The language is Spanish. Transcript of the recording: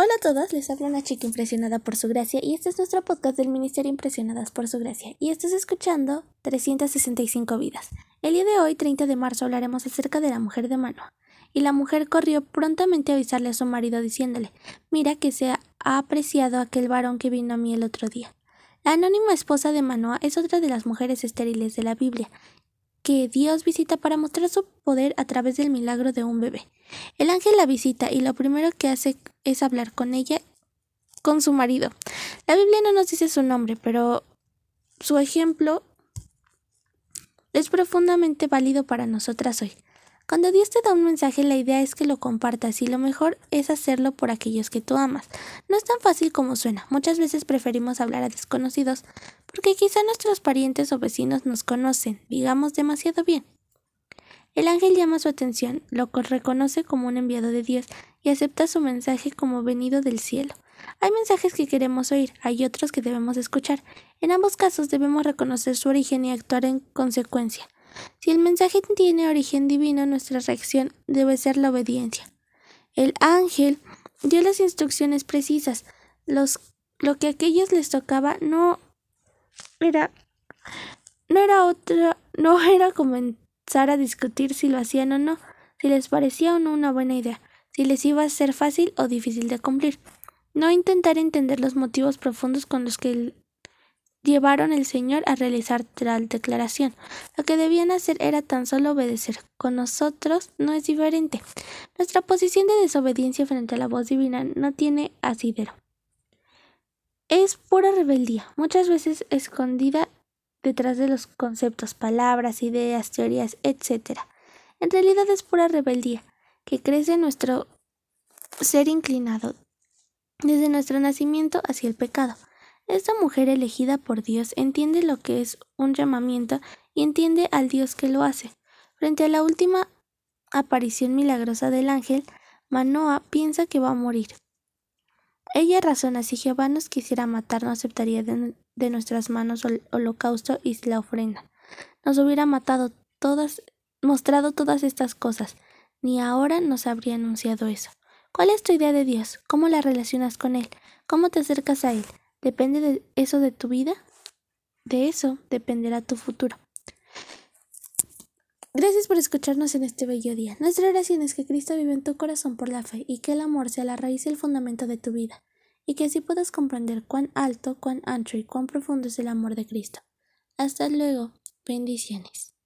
Hola a todos, les habla una chica impresionada por su gracia y este es nuestro podcast del Ministerio Impresionadas por su gracia y estás escuchando 365 vidas. El día de hoy, 30 de marzo, hablaremos acerca de la mujer de Manoa. Y la mujer corrió prontamente a avisarle a su marido diciéndole, mira que se ha apreciado aquel varón que vino a mí el otro día. La anónima esposa de Manoa es otra de las mujeres estériles de la Biblia que Dios visita para mostrar su poder a través del milagro de un bebé. El ángel la visita y lo primero que hace es hablar con ella, con su marido. La Biblia no nos dice su nombre, pero su ejemplo es profundamente válido para nosotras hoy. Cuando Dios te da un mensaje, la idea es que lo compartas y lo mejor es hacerlo por aquellos que tú amas. No es tan fácil como suena. Muchas veces preferimos hablar a desconocidos porque quizá nuestros parientes o vecinos nos conocen, digamos, demasiado bien. El ángel llama su atención, lo reconoce como un enviado de Dios y acepta su mensaje como venido del cielo. Hay mensajes que queremos oír, hay otros que debemos escuchar. En ambos casos debemos reconocer su origen y actuar en consecuencia. Si el mensaje tiene origen divino, nuestra reacción debe ser la obediencia. El ángel dio las instrucciones precisas. Los, lo que a aquellos les tocaba no era no era otra, no era comenzar a discutir si lo hacían o no, si les parecía o no una buena idea, si les iba a ser fácil o difícil de cumplir. No intentar entender los motivos profundos con los que llevaron el Señor a realizar tal declaración. Lo que debían hacer era tan solo obedecer. Con nosotros no es diferente. Nuestra posición de desobediencia frente a la voz divina no tiene asidero. Es pura rebeldía, muchas veces escondida detrás de los conceptos, palabras, ideas, teorías, etc. En realidad es pura rebeldía, que crece en nuestro ser inclinado desde nuestro nacimiento hacia el pecado. Esta mujer elegida por Dios entiende lo que es un llamamiento y entiende al Dios que lo hace. Frente a la última aparición milagrosa del ángel, Manoa piensa que va a morir. Ella razona si Jehová nos quisiera matar no aceptaría de, de nuestras manos el holocausto y la ofrenda. Nos hubiera matado todas, mostrado todas estas cosas, ni ahora nos habría anunciado eso. ¿Cuál es tu idea de Dios? ¿Cómo la relacionas con Él? ¿Cómo te acercas a Él? ¿Depende de eso de tu vida? De eso dependerá tu futuro. Gracias por escucharnos en este bello día. Nuestra oración es que Cristo vive en tu corazón por la fe y que el amor sea la raíz y el fundamento de tu vida, y que así puedas comprender cuán alto, cuán ancho y cuán profundo es el amor de Cristo. Hasta luego. Bendiciones.